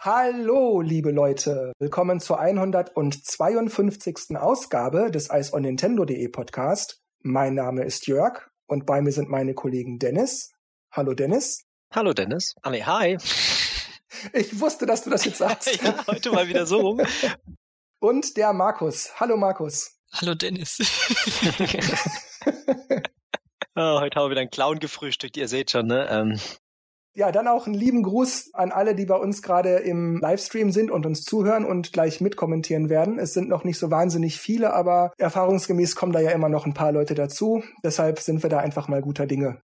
Hallo, liebe Leute. Willkommen zur 152. Ausgabe des Eis on Nintendo.de Podcast. Mein Name ist Jörg und bei mir sind meine Kollegen Dennis. Hallo Dennis. Hallo Dennis. Nee, hi. Ich wusste, dass du das jetzt sagst. ja, heute mal wieder so rum. Und der Markus. Hallo Markus. Hallo Dennis. oh, heute haben wir wieder einen Clown gefrühstückt, ihr seht schon, ne? Ähm, ja, dann auch einen lieben Gruß an alle, die bei uns gerade im Livestream sind und uns zuhören und gleich mitkommentieren werden. Es sind noch nicht so wahnsinnig viele, aber erfahrungsgemäß kommen da ja immer noch ein paar Leute dazu. Deshalb sind wir da einfach mal guter Dinge.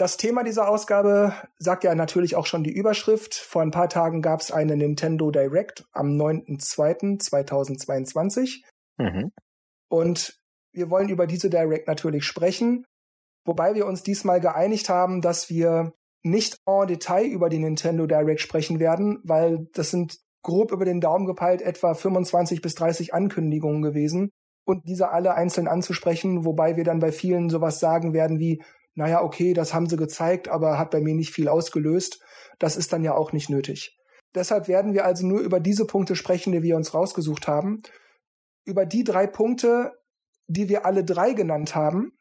Das Thema dieser Ausgabe sagt ja natürlich auch schon die Überschrift. Vor ein paar Tagen gab es eine Nintendo Direct am 9.2.2022. Mhm. Und wir wollen über diese Direct natürlich sprechen, wobei wir uns diesmal geeinigt haben, dass wir nicht en Detail über die Nintendo Direct sprechen werden, weil das sind grob über den Daumen gepeilt etwa 25 bis 30 Ankündigungen gewesen und diese alle einzeln anzusprechen, wobei wir dann bei vielen sowas sagen werden wie, naja, okay, das haben sie gezeigt, aber hat bei mir nicht viel ausgelöst. Das ist dann ja auch nicht nötig. Deshalb werden wir also nur über diese Punkte sprechen, die wir uns rausgesucht haben. Über die drei Punkte, die wir alle drei genannt haben,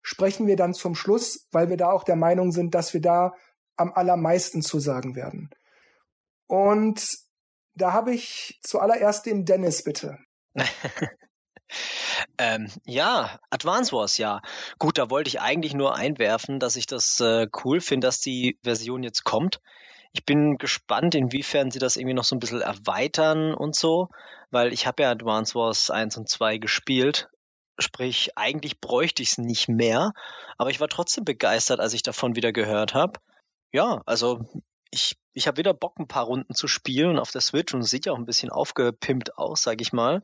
sprechen wir dann zum Schluss, weil wir da auch der Meinung sind, dass wir da am allermeisten zu sagen werden. Und da habe ich zuallererst den Dennis bitte. ähm, ja, Advance Wars, ja. Gut, da wollte ich eigentlich nur einwerfen, dass ich das äh, cool finde, dass die Version jetzt kommt. Ich bin gespannt, inwiefern sie das irgendwie noch so ein bisschen erweitern und so, weil ich habe ja Advance Wars 1 und 2 gespielt Sprich, eigentlich bräuchte ich es nicht mehr, aber ich war trotzdem begeistert, als ich davon wieder gehört habe. Ja, also ich, ich habe wieder Bock, ein paar Runden zu spielen auf der Switch und sieht ja auch ein bisschen aufgepimpt aus, sag ich mal.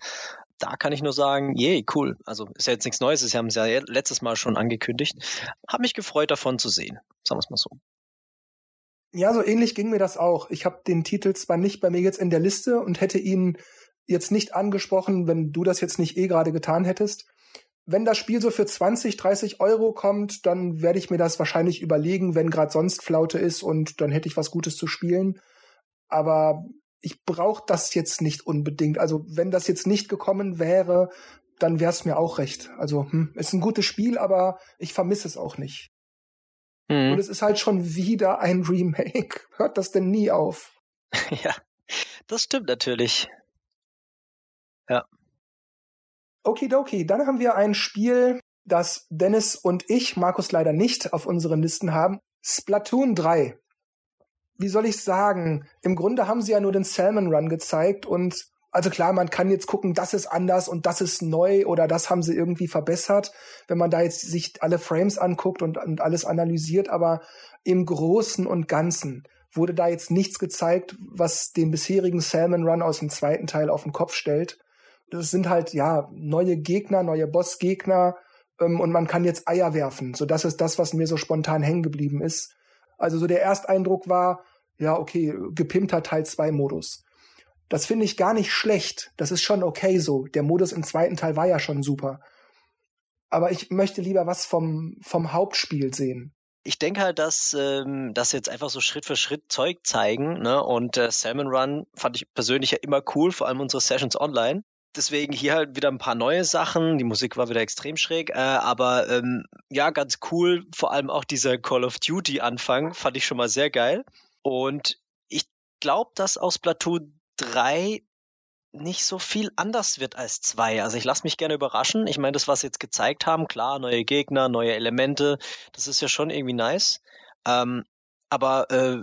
Da kann ich nur sagen, yay, cool. Also ist ja jetzt nichts Neues, sie haben es ja letztes Mal schon angekündigt. Hab mich gefreut, davon zu sehen. Sagen wir es mal so. Ja, so ähnlich ging mir das auch. Ich habe den Titel zwar nicht bei mir jetzt in der Liste und hätte ihn jetzt nicht angesprochen, wenn du das jetzt nicht eh gerade getan hättest wenn das Spiel so für 20, 30 Euro kommt, dann werde ich mir das wahrscheinlich überlegen, wenn gerade sonst Flaute ist und dann hätte ich was Gutes zu spielen. Aber ich brauche das jetzt nicht unbedingt. Also wenn das jetzt nicht gekommen wäre, dann wäre es mir auch recht. Also hm, ist ein gutes Spiel, aber ich vermisse es auch nicht. Mhm. Und es ist halt schon wieder ein Remake. Hört das denn nie auf? ja, das stimmt natürlich. Ja. Okidoki, dann haben wir ein Spiel, das Dennis und ich, Markus leider nicht, auf unseren Listen haben. Splatoon 3. Wie soll ich sagen? Im Grunde haben sie ja nur den Salmon Run gezeigt und also klar, man kann jetzt gucken, das ist anders und das ist neu oder das haben sie irgendwie verbessert, wenn man da jetzt sich alle Frames anguckt und, und alles analysiert, aber im Großen und Ganzen wurde da jetzt nichts gezeigt, was den bisherigen Salmon Run aus dem zweiten Teil auf den Kopf stellt das sind halt ja neue Gegner, neue Bossgegner ähm, und man kann jetzt Eier werfen. So das ist das, was mir so spontan hängen geblieben ist. Also so der Ersteindruck war, ja, okay, gepimpter Teil 2 Modus. Das finde ich gar nicht schlecht. Das ist schon okay so. Der Modus im zweiten Teil war ja schon super. Aber ich möchte lieber was vom, vom Hauptspiel sehen ich denke halt, dass ähm, das jetzt einfach so Schritt für Schritt Zeug zeigen. Ne? Und äh, Salmon Run fand ich persönlich ja immer cool, vor allem unsere Sessions online deswegen hier halt wieder ein paar neue Sachen. Die Musik war wieder extrem schräg, äh, aber ähm, ja, ganz cool. Vor allem auch dieser Call of Duty Anfang fand ich schon mal sehr geil. Und ich glaube, dass aus Platoon 3 nicht so viel anders wird als 2. Also ich lasse mich gerne überraschen. Ich meine, das, was sie jetzt gezeigt haben, klar, neue Gegner, neue Elemente, das ist ja schon irgendwie nice. Ähm, aber äh,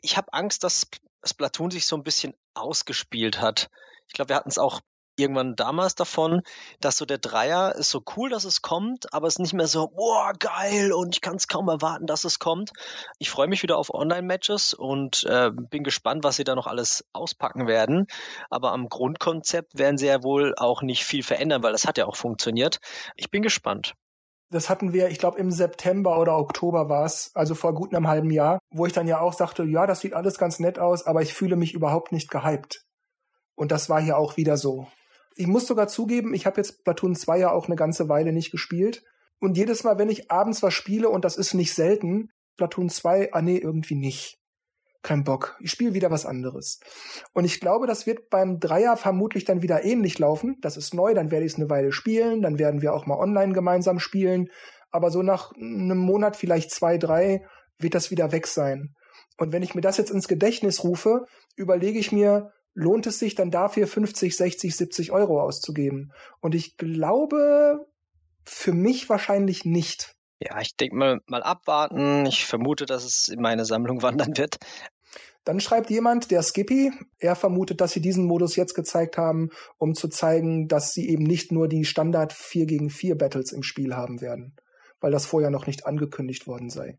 ich habe Angst, dass Splatoon sich so ein bisschen ausgespielt hat. Ich glaube, wir hatten es auch irgendwann damals davon, dass so der Dreier ist so cool, dass es kommt, aber es ist nicht mehr so, boah, geil und ich kann es kaum erwarten, dass es kommt. Ich freue mich wieder auf Online-Matches und äh, bin gespannt, was sie da noch alles auspacken werden. Aber am Grundkonzept werden sie ja wohl auch nicht viel verändern, weil das hat ja auch funktioniert. Ich bin gespannt. Das hatten wir, ich glaube, im September oder Oktober war es, also vor gut einem halben Jahr, wo ich dann ja auch sagte, ja, das sieht alles ganz nett aus, aber ich fühle mich überhaupt nicht gehypt. Und das war hier auch wieder so. Ich muss sogar zugeben, ich habe jetzt Platoon 2 ja auch eine ganze Weile nicht gespielt. Und jedes Mal, wenn ich abends was spiele, und das ist nicht selten, Platoon 2, ah nee, irgendwie nicht. Kein Bock. Ich spiele wieder was anderes. Und ich glaube, das wird beim Dreier vermutlich dann wieder ähnlich laufen. Das ist neu, dann werde ich es eine Weile spielen, dann werden wir auch mal online gemeinsam spielen. Aber so nach einem Monat, vielleicht zwei, drei, wird das wieder weg sein. Und wenn ich mir das jetzt ins Gedächtnis rufe, überlege ich mir, lohnt es sich dann dafür 50, 60, 70 Euro auszugeben? Und ich glaube, für mich wahrscheinlich nicht. Ja, ich denke mal, mal abwarten. Ich vermute, dass es in meine Sammlung wandern wird. Dann schreibt jemand, der Skippy, er vermutet, dass sie diesen Modus jetzt gezeigt haben, um zu zeigen, dass sie eben nicht nur die Standard 4 gegen 4 Battles im Spiel haben werden, weil das vorher noch nicht angekündigt worden sei.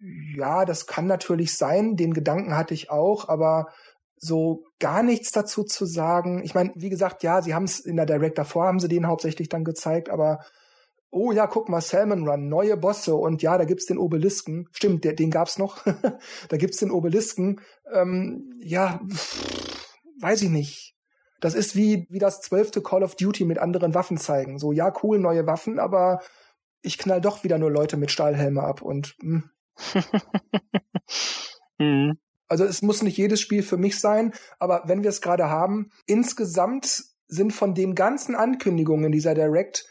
Ja, das kann natürlich sein, den Gedanken hatte ich auch, aber so gar nichts dazu zu sagen. Ich meine, wie gesagt, ja, sie haben es in der Direct davor, haben sie den hauptsächlich dann gezeigt, aber oh ja, guck mal, Salmon Run, neue Bosse und ja, da gibt's den Obelisken. Stimmt, der, den gab's noch. da gibt's den Obelisken. Ähm, ja, pff, weiß ich nicht. Das ist wie, wie das zwölfte Call of Duty mit anderen Waffen zeigen. So, ja, cool, neue Waffen, aber ich knall doch wieder nur Leute mit Stahlhelme ab und hm. Also es muss nicht jedes Spiel für mich sein, aber wenn wir es gerade haben, insgesamt sind von den ganzen Ankündigungen dieser Direct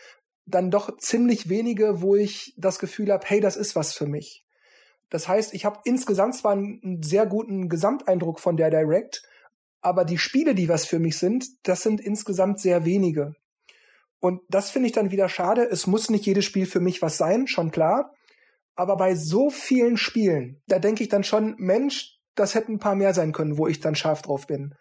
dann doch ziemlich wenige, wo ich das Gefühl habe, hey, das ist was für mich. Das heißt, ich habe insgesamt zwar einen sehr guten Gesamteindruck von der Direct, aber die Spiele, die was für mich sind, das sind insgesamt sehr wenige. Und das finde ich dann wieder schade. Es muss nicht jedes Spiel für mich was sein, schon klar. Aber bei so vielen Spielen, da denke ich dann schon, Mensch, das hätten ein paar mehr sein können, wo ich dann scharf drauf bin.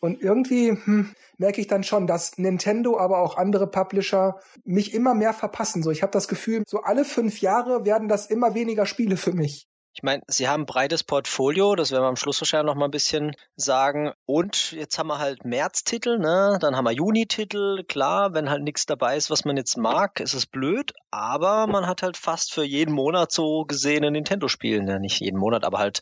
Und irgendwie hm, merke ich dann schon, dass Nintendo, aber auch andere Publisher mich immer mehr verpassen. So, ich habe das Gefühl, so alle fünf Jahre werden das immer weniger Spiele für mich. Ich meine, sie haben ein breites Portfolio, das werden wir am Schluss wahrscheinlich noch mal ein bisschen sagen. Und jetzt haben wir halt März-Titel, ne? Dann haben wir Juni-Titel. Klar, wenn halt nichts dabei ist, was man jetzt mag, ist es blöd. Aber man hat halt fast für jeden Monat so gesehen ein Nintendo-Spiel. Ne? Nicht jeden Monat, aber halt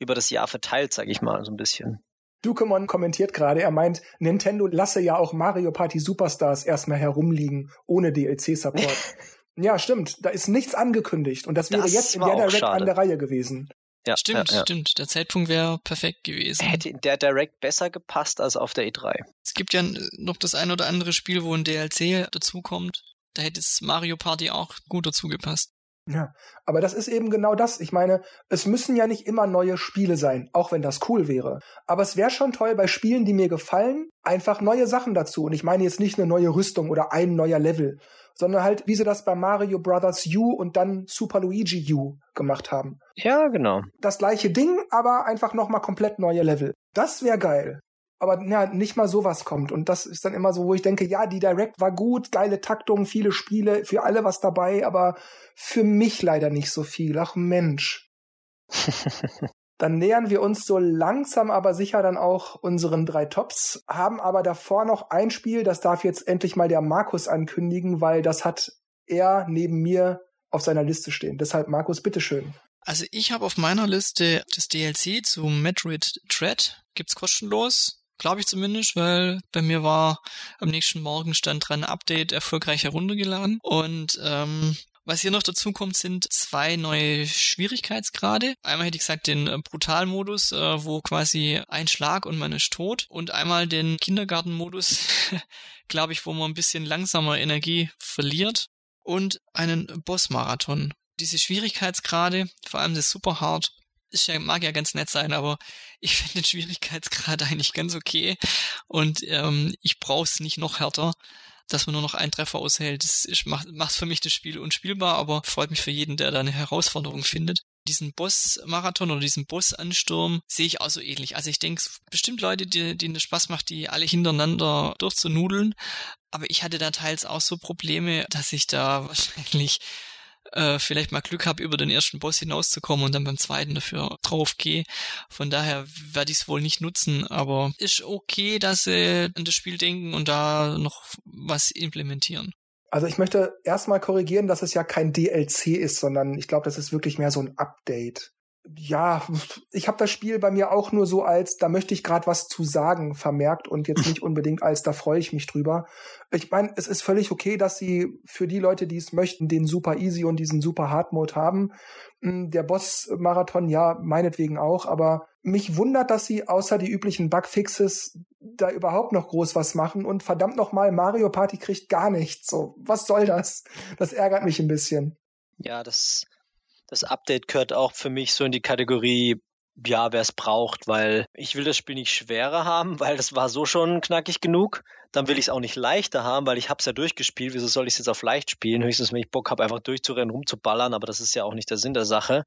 über das Jahr verteilt, sag ich mal, so ein bisschen. Dukemon kommentiert gerade, er meint, Nintendo lasse ja auch Mario Party Superstars erstmal herumliegen, ohne DLC-Support. ja, stimmt, da ist nichts angekündigt und das wäre das jetzt in der Direct schade. an der Reihe gewesen. Ja, stimmt, ja, ja. stimmt. Der Zeitpunkt wäre perfekt gewesen. Hätte in der Direct besser gepasst als auf der E3. Es gibt ja noch das ein oder andere Spiel, wo ein DLC dazukommt. Da hätte es Mario Party auch gut dazu gepasst. Ja, aber das ist eben genau das. Ich meine, es müssen ja nicht immer neue Spiele sein, auch wenn das cool wäre. Aber es wäre schon toll bei Spielen, die mir gefallen, einfach neue Sachen dazu. Und ich meine jetzt nicht eine neue Rüstung oder ein neuer Level, sondern halt, wie sie das bei Mario Brothers U und dann Super Luigi U gemacht haben. Ja, genau. Das gleiche Ding, aber einfach nochmal komplett neue Level. Das wäre geil aber ja, nicht mal sowas kommt. Und das ist dann immer so, wo ich denke, ja, die Direct war gut, geile Taktung, viele Spiele, für alle was dabei, aber für mich leider nicht so viel. Ach Mensch. dann nähern wir uns so langsam aber sicher dann auch unseren drei Tops, haben aber davor noch ein Spiel, das darf jetzt endlich mal der Markus ankündigen, weil das hat er neben mir auf seiner Liste stehen. Deshalb, Markus, bitteschön. Also ich habe auf meiner Liste das DLC zu Metroid Dread, gibt's kostenlos. Glaube ich zumindest, weil bei mir war am nächsten Morgen stand dran Update erfolgreich heruntergeladen. Und ähm, was hier noch dazu kommt, sind zwei neue Schwierigkeitsgrade. Einmal hätte ich gesagt den äh, Brutalmodus, äh, wo quasi ein Schlag und man ist tot. Und einmal den Kindergartenmodus, glaube ich, wo man ein bisschen langsamer Energie verliert. Und einen Bossmarathon. Diese Schwierigkeitsgrade, vor allem das Super Hard, ist ja, mag ja ganz nett sein, aber ich finde den Schwierigkeitsgrad eigentlich ganz okay. Und ähm, ich brauche es nicht noch härter, dass man nur noch einen Treffer aushält. Das ist, macht, macht für mich das Spiel unspielbar, aber freut mich für jeden, der da eine Herausforderung findet. Diesen Boss-Marathon oder diesen Boss-Ansturm sehe ich auch so ähnlich. Also ich denke, bestimmt Leute, die, denen es Spaß macht, die alle hintereinander durchzunudeln. Aber ich hatte da teils auch so Probleme, dass ich da wahrscheinlich äh, vielleicht mal Glück habe, über den ersten Boss hinauszukommen und dann beim zweiten dafür draufgehe. Von daher werde ich es wohl nicht nutzen, aber ist okay, dass sie an das Spiel denken und da noch was implementieren. Also ich möchte erstmal korrigieren, dass es ja kein DLC ist, sondern ich glaube, das ist wirklich mehr so ein Update ja, ich habe das Spiel bei mir auch nur so als, da möchte ich gerade was zu sagen, vermerkt und jetzt nicht unbedingt als, da freue ich mich drüber. Ich meine, es ist völlig okay, dass sie für die Leute, die es möchten, den Super Easy und diesen Super Hard Mode haben. Hm, der Boss-Marathon, ja, meinetwegen auch, aber mich wundert, dass sie außer die üblichen Bugfixes da überhaupt noch groß was machen und verdammt nochmal, Mario Party kriegt gar nichts. So, was soll das? Das ärgert mich ein bisschen. Ja, das das Update gehört auch für mich so in die Kategorie, ja, wer es braucht, weil ich will das Spiel nicht schwerer haben, weil das war so schon knackig genug. Dann will ich es auch nicht leichter haben, weil ich habe es ja durchgespielt. Wieso soll ich es jetzt auf leicht spielen? Höchstens, wenn ich Bock habe, einfach durchzurennen, rumzuballern, aber das ist ja auch nicht der Sinn der Sache.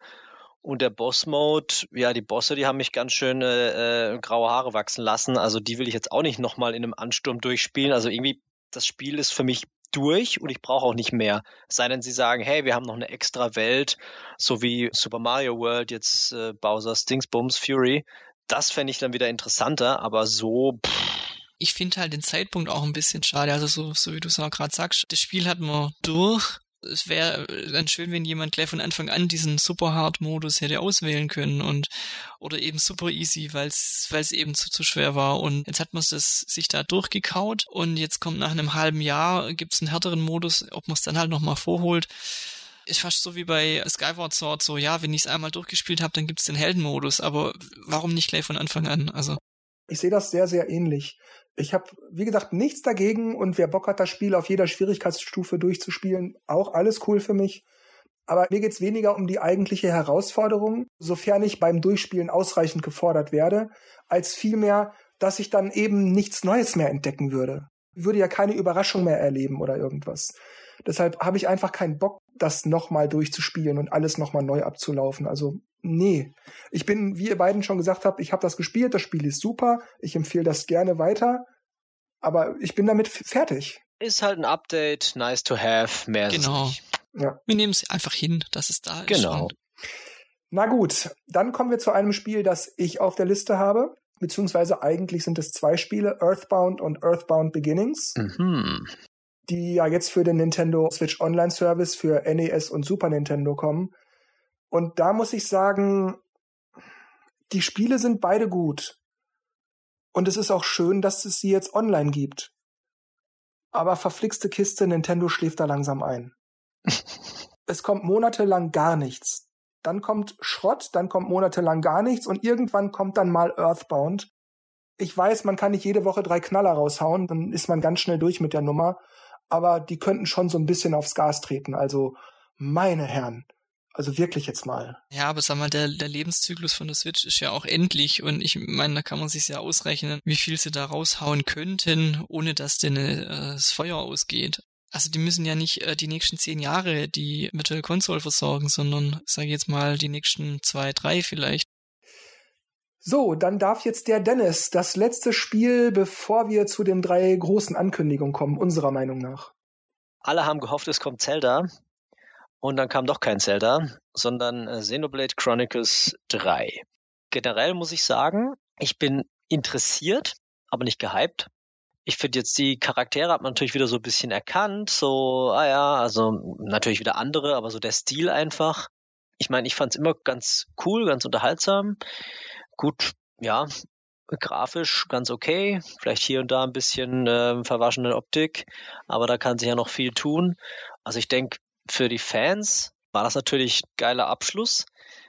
Und der Boss-Mode, ja, die Bosse, die haben mich ganz schön äh, graue Haare wachsen lassen. Also die will ich jetzt auch nicht nochmal in einem Ansturm durchspielen. Also irgendwie, das Spiel ist für mich durch und ich brauche auch nicht mehr. Sei denn, sie sagen, hey, wir haben noch eine extra Welt, so wie Super Mario World, jetzt äh, Bowser's Dingsbums Fury. Das fände ich dann wieder interessanter, aber so. Pff. Ich finde halt den Zeitpunkt auch ein bisschen schade. Also so, so wie du es auch gerade sagst, das Spiel hat man durch es wäre dann schön, wenn jemand gleich von Anfang an diesen Super Hard Modus hätte auswählen können und oder eben Super Easy, weil es es eben zu, zu schwer war und jetzt hat man es sich da durchgekaut und jetzt kommt nach einem halben Jahr gibt's einen härteren Modus, ob man es dann halt nochmal vorholt. Ist fast so wie bei Skyward Sword, so ja, wenn ich es einmal durchgespielt habe, dann gibt's den Heldenmodus, aber warum nicht gleich von Anfang an? Also ich sehe das sehr, sehr ähnlich. Ich habe, wie gesagt, nichts dagegen und wer Bock hat, das Spiel auf jeder Schwierigkeitsstufe durchzuspielen, auch alles cool für mich. Aber mir geht's weniger um die eigentliche Herausforderung, sofern ich beim Durchspielen ausreichend gefordert werde, als vielmehr, dass ich dann eben nichts Neues mehr entdecken würde. Ich würde ja keine Überraschung mehr erleben oder irgendwas. Deshalb habe ich einfach keinen Bock, das nochmal durchzuspielen und alles nochmal neu abzulaufen. Also nee. Ich bin, wie ihr beiden schon gesagt habt, ich habe das gespielt, das Spiel ist super, ich empfehle das gerne weiter, aber ich bin damit fertig. Ist halt ein Update, nice to have, mehr genau. ist. Ja. Wir nehmen es einfach hin, dass es da ist. Genau. Na gut, dann kommen wir zu einem Spiel, das ich auf der Liste habe, beziehungsweise eigentlich sind es zwei Spiele, Earthbound und Earthbound Beginnings. Mhm die ja jetzt für den Nintendo Switch Online Service für NES und Super Nintendo kommen. Und da muss ich sagen, die Spiele sind beide gut. Und es ist auch schön, dass es sie jetzt online gibt. Aber verflixte Kiste, Nintendo schläft da langsam ein. es kommt monatelang gar nichts. Dann kommt Schrott, dann kommt monatelang gar nichts und irgendwann kommt dann mal Earthbound. Ich weiß, man kann nicht jede Woche drei Knaller raushauen, dann ist man ganz schnell durch mit der Nummer. Aber die könnten schon so ein bisschen aufs Gas treten. Also, meine Herren, also wirklich jetzt mal. Ja, aber sag mal, der, der Lebenszyklus von der Switch ist ja auch endlich und ich meine, da kann man sich ja ausrechnen, wie viel sie da raushauen könnten, ohne dass denn äh, das Feuer ausgeht. Also die müssen ja nicht äh, die nächsten zehn Jahre die Virtual Console versorgen, sondern sage jetzt mal die nächsten zwei, drei vielleicht. So, dann darf jetzt der Dennis das letzte Spiel, bevor wir zu den drei großen Ankündigungen kommen, unserer Meinung nach. Alle haben gehofft, es kommt Zelda. Und dann kam doch kein Zelda, sondern äh, Xenoblade Chronicles 3. Generell muss ich sagen, ich bin interessiert, aber nicht gehypt. Ich finde jetzt die Charaktere hat man natürlich wieder so ein bisschen erkannt, so, ah ja, also natürlich wieder andere, aber so der Stil einfach. Ich meine, ich fand es immer ganz cool, ganz unterhaltsam. Gut, ja, grafisch ganz okay, vielleicht hier und da ein bisschen äh, verwaschene Optik, aber da kann sich ja noch viel tun. Also ich denke, für die Fans war das natürlich geiler Abschluss.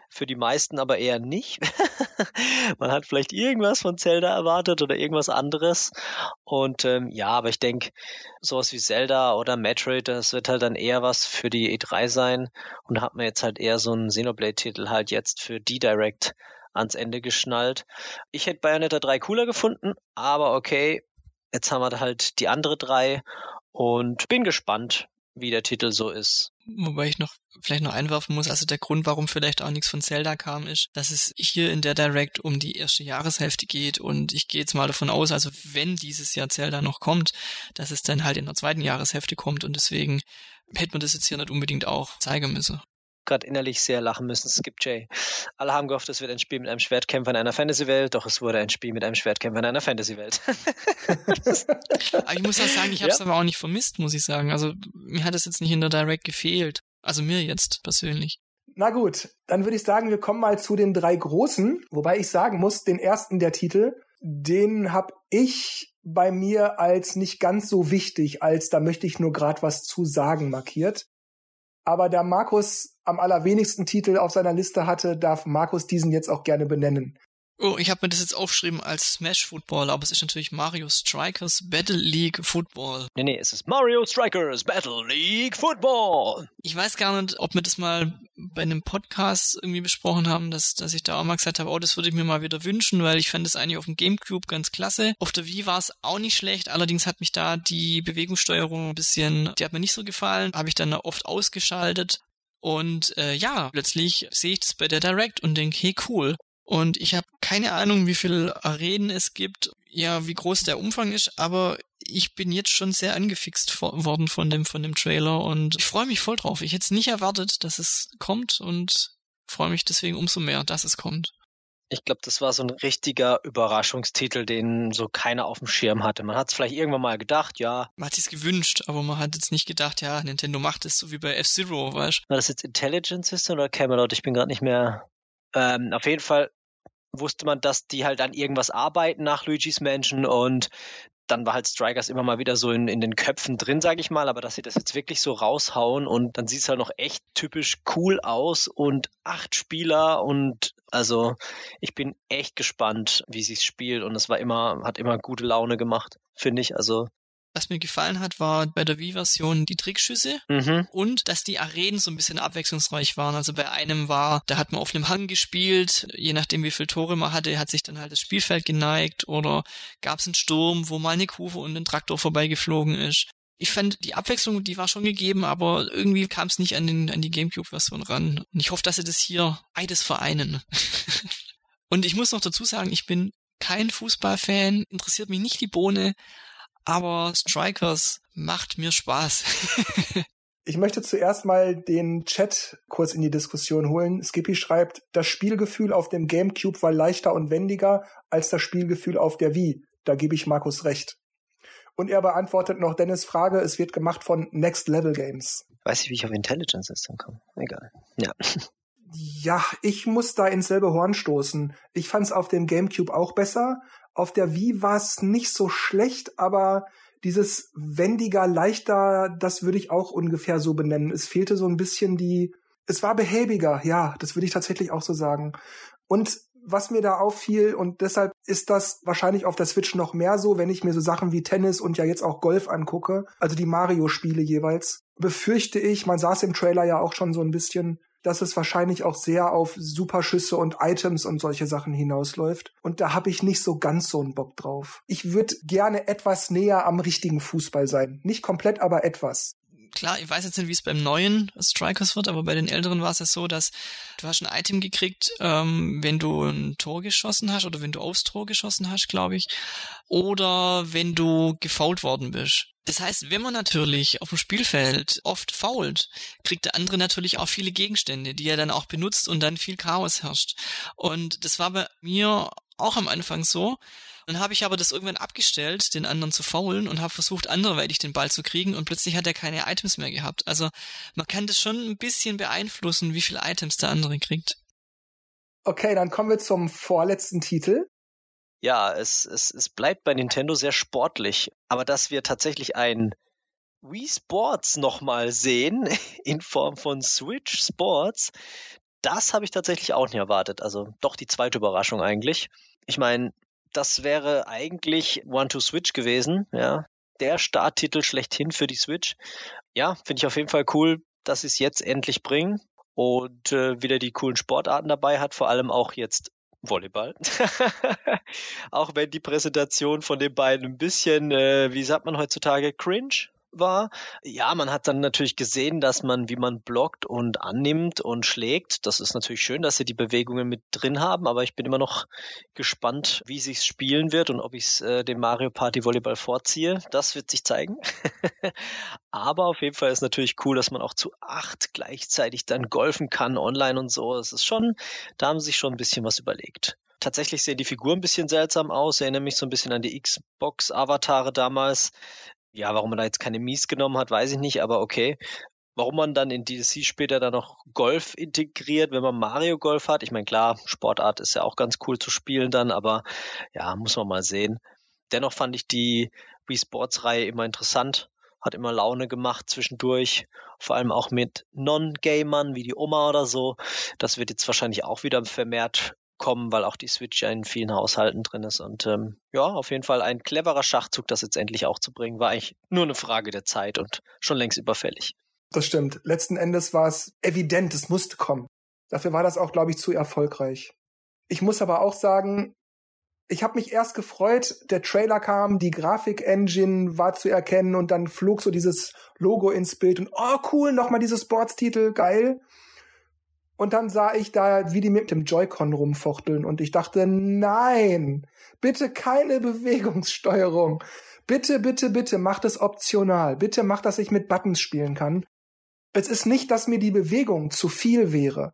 Für die meisten aber eher nicht. Man hat vielleicht irgendwas von Zelda erwartet oder irgendwas anderes. Und ähm, ja, aber ich denke, sowas wie Zelda oder Metroid, das wird halt dann eher was für die E3 sein. Und da hat man jetzt halt eher so einen Xenoblade-Titel halt jetzt für D-Direct ans Ende geschnallt. Ich hätte Bayonetta 3 cooler gefunden, aber okay, jetzt haben wir halt die andere drei und bin gespannt, wie der Titel so ist. Wobei ich noch vielleicht noch einwerfen muss, also der Grund, warum vielleicht auch nichts von Zelda kam, ist, dass es hier in der Direct um die erste Jahreshälfte geht und ich gehe jetzt mal davon aus, also wenn dieses Jahr Zelda noch kommt, dass es dann halt in der zweiten Jahreshälfte kommt und deswegen hätte man das jetzt hier nicht unbedingt auch zeigen müssen. Gerade innerlich sehr lachen müssen. Skip Jay. Alle haben gehofft, es wird ein Spiel mit einem Schwertkämpfer in einer Fantasy-Welt, doch es wurde ein Spiel mit einem Schwertkämpfer in einer Fantasy-Welt. aber ich muss auch sagen, ich habe es ja. aber auch nicht vermisst, muss ich sagen. Also mir hat es jetzt nicht in der Direct gefehlt. Also mir jetzt persönlich. Na gut, dann würde ich sagen, wir kommen mal zu den drei großen, wobei ich sagen muss, den ersten der Titel, den habe ich bei mir als nicht ganz so wichtig, als da möchte ich nur gerade was zu sagen markiert. Aber da Markus am allerwenigsten Titel auf seiner Liste hatte, darf Markus diesen jetzt auch gerne benennen. Oh, ich habe mir das jetzt aufgeschrieben als Smash Football, aber es ist natürlich Mario Strikers Battle League Football. Nee, nee, es ist Mario Strikers Battle League Football. Ich weiß gar nicht, ob wir das mal bei einem Podcast irgendwie besprochen haben, dass, dass ich da auch mal gesagt habe, oh, das würde ich mir mal wieder wünschen, weil ich fand das eigentlich auf dem Gamecube ganz klasse. Auf der Wii war es auch nicht schlecht, allerdings hat mich da die Bewegungssteuerung ein bisschen, die hat mir nicht so gefallen, habe ich dann oft ausgeschaltet. Und äh, ja, plötzlich sehe ich das bei der Direct und denke, hey cool, und ich habe keine Ahnung, wie viele Arenen es gibt, ja, wie groß der Umfang ist, aber ich bin jetzt schon sehr angefixt worden von dem, von dem Trailer und ich freue mich voll drauf. Ich hätte es nicht erwartet, dass es kommt und freue mich deswegen umso mehr, dass es kommt. Ich glaube, das war so ein richtiger Überraschungstitel, den so keiner auf dem Schirm hatte. Man hat es vielleicht irgendwann mal gedacht, ja. Man hat es gewünscht, aber man hat jetzt nicht gedacht, ja, Nintendo macht es so wie bei F-Zero, weißt du? War das jetzt Intelligent System oder Camelot? Ich bin gerade nicht mehr ähm, auf jeden Fall wusste man, dass die halt an irgendwas arbeiten nach Luigi's Mansion und dann war halt Strikers immer mal wieder so in, in den Köpfen drin, sage ich mal, aber dass sie das jetzt wirklich so raushauen und dann sieht es halt noch echt typisch cool aus und acht Spieler und also ich bin echt gespannt, wie sie es spielt und es war immer, hat immer gute Laune gemacht, finde ich. Also was mir gefallen hat, war bei der Wii-Version die Trickschüsse mhm. und dass die Arenen so ein bisschen abwechslungsreich waren. Also bei einem war, da hat man auf einem Hang gespielt, je nachdem wie viel Tore man hatte, hat sich dann halt das Spielfeld geneigt oder gab es einen Sturm, wo mal eine Kufe und ein Traktor vorbeigeflogen ist. Ich fand, die Abwechslung, die war schon gegeben, aber irgendwie kam es nicht an, den, an die Gamecube-Version ran. Und ich hoffe, dass sie das hier beides vereinen. und ich muss noch dazu sagen, ich bin kein Fußballfan, interessiert mich nicht die Bohne, aber Strikers macht mir Spaß. Ich möchte zuerst mal den Chat kurz in die Diskussion holen. Skippy schreibt, das Spielgefühl auf dem GameCube war leichter und wendiger als das Spielgefühl auf der Wii. Da gebe ich Markus recht. Und er beantwortet noch Dennis Frage, es wird gemacht von Next Level Games. Weiß ich, wie ich auf Intelligence System komme. Egal. Ja. Ja, ich muss da ins selbe Horn stoßen. Ich fand es auf dem GameCube auch besser, auf der Wii war es nicht so schlecht, aber dieses wendiger, leichter, das würde ich auch ungefähr so benennen. Es fehlte so ein bisschen die, es war behäbiger, ja, das würde ich tatsächlich auch so sagen. Und was mir da auffiel, und deshalb ist das wahrscheinlich auf der Switch noch mehr so, wenn ich mir so Sachen wie Tennis und ja jetzt auch Golf angucke, also die Mario-Spiele jeweils, befürchte ich, man saß im Trailer ja auch schon so ein bisschen, dass es wahrscheinlich auch sehr auf Superschüsse und Items und solche Sachen hinausläuft. Und da habe ich nicht so ganz so einen Bock drauf. Ich würde gerne etwas näher am richtigen Fußball sein. Nicht komplett, aber etwas klar, ich weiß jetzt nicht, wie es beim neuen Strikers wird, aber bei den älteren war es ja so, dass du hast ein Item gekriegt, ähm, wenn du ein Tor geschossen hast oder wenn du aufs Tor geschossen hast, glaube ich, oder wenn du gefault worden bist. Das heißt, wenn man natürlich auf dem Spielfeld oft fault, kriegt der andere natürlich auch viele Gegenstände, die er dann auch benutzt und dann viel Chaos herrscht. Und das war bei mir auch am Anfang so. Dann habe ich aber das irgendwann abgestellt, den anderen zu faulen und habe versucht, anderweitig den Ball zu kriegen und plötzlich hat er keine Items mehr gehabt. Also man kann das schon ein bisschen beeinflussen, wie viele Items der andere kriegt. Okay, dann kommen wir zum vorletzten Titel ja, es, es, es bleibt bei Nintendo sehr sportlich, aber dass wir tatsächlich ein Wii Sports nochmal sehen in Form von Switch Sports, das habe ich tatsächlich auch nicht erwartet. Also doch die zweite Überraschung eigentlich. Ich meine, das wäre eigentlich One-to-Switch gewesen, ja. Der Starttitel schlechthin für die Switch. Ja, finde ich auf jeden Fall cool, dass sie es jetzt endlich bringen und äh, wieder die coolen Sportarten dabei hat, vor allem auch jetzt Volleyball. Auch wenn die Präsentation von den beiden ein bisschen, äh, wie sagt man heutzutage, cringe war. Ja, man hat dann natürlich gesehen, dass man, wie man blockt und annimmt und schlägt. Das ist natürlich schön, dass sie die Bewegungen mit drin haben, aber ich bin immer noch gespannt, wie sich's spielen wird und ob ich äh, dem Mario Party Volleyball vorziehe. Das wird sich zeigen. aber auf jeden Fall ist natürlich cool, dass man auch zu acht gleichzeitig dann golfen kann online und so. Es ist schon, da haben sie sich schon ein bisschen was überlegt. Tatsächlich sehen die Figuren ein bisschen seltsam aus, erinnere mich so ein bisschen an die Xbox-Avatare damals. Ja, warum man da jetzt keine Mies genommen hat, weiß ich nicht, aber okay. Warum man dann in DLC später dann noch Golf integriert, wenn man Mario Golf hat. Ich meine, klar, Sportart ist ja auch ganz cool zu spielen dann, aber ja, muss man mal sehen. Dennoch fand ich die Wii Sports Reihe immer interessant, hat immer Laune gemacht zwischendurch, vor allem auch mit Non-Gamern wie die Oma oder so. Das wird jetzt wahrscheinlich auch wieder vermehrt kommen, weil auch die Switch ja in vielen Haushalten drin ist. Und ähm, ja, auf jeden Fall ein cleverer Schachzug, das jetzt endlich auch zu bringen, war eigentlich nur eine Frage der Zeit und schon längst überfällig. Das stimmt. Letzten Endes war es evident, es musste kommen. Dafür war das auch, glaube ich, zu erfolgreich. Ich muss aber auch sagen, ich habe mich erst gefreut, der Trailer kam, die Grafik-Engine war zu erkennen und dann flog so dieses Logo ins Bild und oh cool, nochmal dieses Sportstitel, geil. Und dann sah ich da, wie die mit dem Joy-Con rumfuchteln und ich dachte, nein, bitte keine Bewegungssteuerung. Bitte, bitte, bitte, macht es optional. Bitte macht, dass ich mit Buttons spielen kann. Es ist nicht, dass mir die Bewegung zu viel wäre.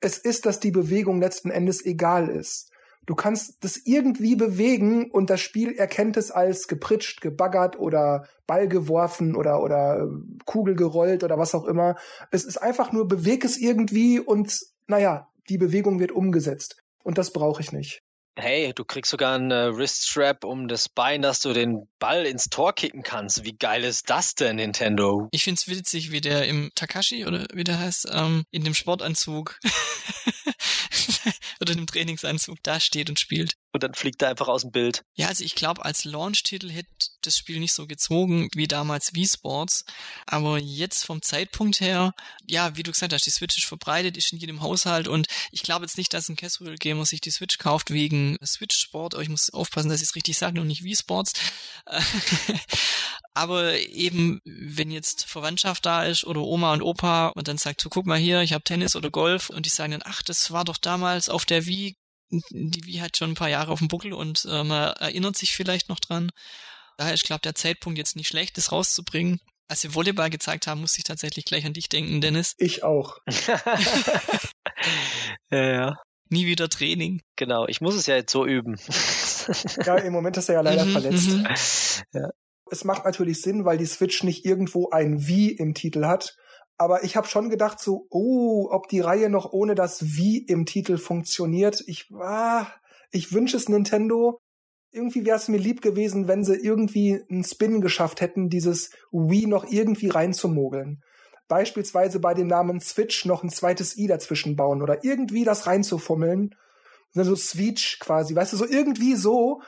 Es ist, dass die Bewegung letzten Endes egal ist. Du kannst das irgendwie bewegen und das Spiel erkennt es als gepritscht, gebaggert oder Ball geworfen oder, oder äh, Kugel gerollt oder was auch immer. Es ist einfach nur, beweg es irgendwie und naja, die Bewegung wird umgesetzt. Und das brauche ich nicht. Hey, du kriegst sogar einen äh, Wriststrap um das Bein, dass du den Ball ins Tor kicken kannst. Wie geil ist das denn, Nintendo? Ich find's witzig, wie der im Takashi oder wie der heißt, ähm, in dem Sportanzug oder in dem Trainingsanzug da steht und spielt. Und dann fliegt er einfach aus dem Bild. Ja, also ich glaube, als Launch-Titel hätte das Spiel nicht so gezogen wie damals Wii Sports. Aber jetzt vom Zeitpunkt her, ja, wie du gesagt hast, die Switch ist verbreitet, ist in jedem Haushalt und ich glaube jetzt nicht, dass ein Casual Gamer sich die Switch kauft wegen Switch Sport, aber ich muss aufpassen, dass ich es richtig sage und nicht Wii Sports. aber eben, wenn jetzt Verwandtschaft da ist oder Oma und Opa und dann sagt, so guck mal hier, ich habe Tennis oder Golf und die sagen dann, ach, das war doch damals auf der Wii die Wii hat schon ein paar Jahre auf dem Buckel und äh, man erinnert sich vielleicht noch dran. Daher ist, glaube der Zeitpunkt jetzt nicht schlecht, das rauszubringen. Als wir Volleyball gezeigt haben, musste ich tatsächlich gleich an dich denken, Dennis. Ich auch. ja, ja. Nie wieder Training. Genau, ich muss es ja jetzt so üben. ja, im Moment ist er ja leider mhm, verletzt. Mhm. Ja. Es macht natürlich Sinn, weil die Switch nicht irgendwo ein Wie im Titel hat. Aber ich habe schon gedacht so, oh, ob die Reihe noch ohne das Wie im Titel funktioniert. Ich ah, ich wünsche es Nintendo, irgendwie wäre es mir lieb gewesen, wenn sie irgendwie einen Spin geschafft hätten, dieses Wii noch irgendwie reinzumogeln. Beispielsweise bei dem Namen Switch noch ein zweites i dazwischen bauen oder irgendwie das reinzufummeln. So Switch quasi, weißt du, so irgendwie so.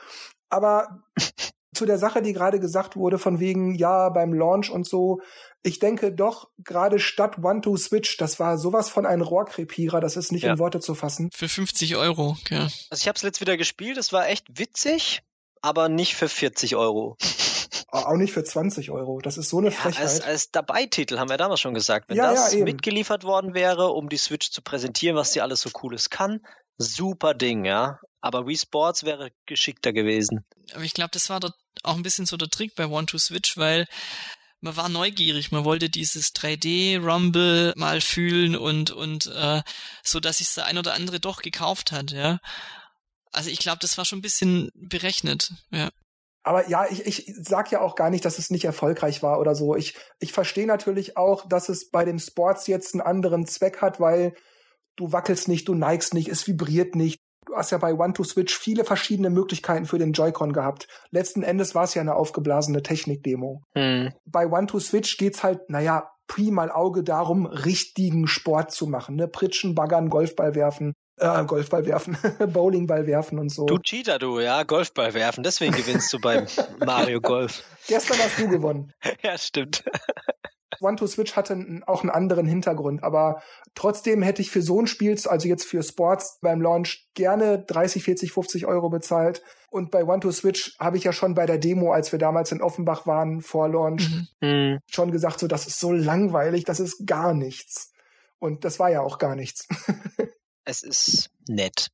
Aber zu der Sache, die gerade gesagt wurde, von wegen, ja, beim Launch und so, ich denke doch, gerade statt One-to-Switch, das war sowas von ein Rohrkrepierer, das ist nicht ja. in Worte zu fassen. Für 50 Euro, ja. Also ich habe es letzt wieder gespielt, es war echt witzig, aber nicht für 40 Euro. Auch nicht für 20 Euro. Das ist so eine ja, Frechheit. Als, als Dabei-Titel haben wir damals schon gesagt. Wenn ja, das ja, mitgeliefert worden wäre, um die Switch zu präsentieren, was sie alles so Cooles kann, super Ding, ja. Aber Wii Sports wäre geschickter gewesen. Aber ich glaube, das war dort auch ein bisschen so der Trick bei One to Switch, weil man war neugierig, man wollte dieses 3D-Rumble mal fühlen und, und äh, so, dass sich der ein oder andere doch gekauft hat, ja. Also ich glaube, das war schon ein bisschen berechnet, ja. Aber ja, ich, ich sag ja auch gar nicht, dass es nicht erfolgreich war oder so. Ich, ich verstehe natürlich auch, dass es bei dem Sports jetzt einen anderen Zweck hat, weil du wackelst nicht, du neigst nicht, es vibriert nicht du hast ja bei One-to-Switch viele verschiedene Möglichkeiten für den Joy-Con gehabt. Letzten Endes war es ja eine aufgeblasene Technik-Demo. Hm. Bei One-to-Switch geht's halt, naja, prima Auge darum, richtigen Sport zu machen. Ne? Pritschen, baggern, Golfball werfen. Äh, Golfball werfen, Bowlingball werfen und so. Du Cheater, du, ja, Golfball werfen. Deswegen gewinnst du beim Mario Golf. Gestern hast du gewonnen. Ja, stimmt. One to Switch hatte auch einen anderen Hintergrund, aber trotzdem hätte ich für so ein Spiel, also jetzt für Sports beim Launch, gerne 30, 40, 50 Euro bezahlt. Und bei One to Switch habe ich ja schon bei der Demo, als wir damals in Offenbach waren, vor Launch, mhm. mhm. schon gesagt, so, das ist so langweilig, das ist gar nichts. Und das war ja auch gar nichts. es ist nett.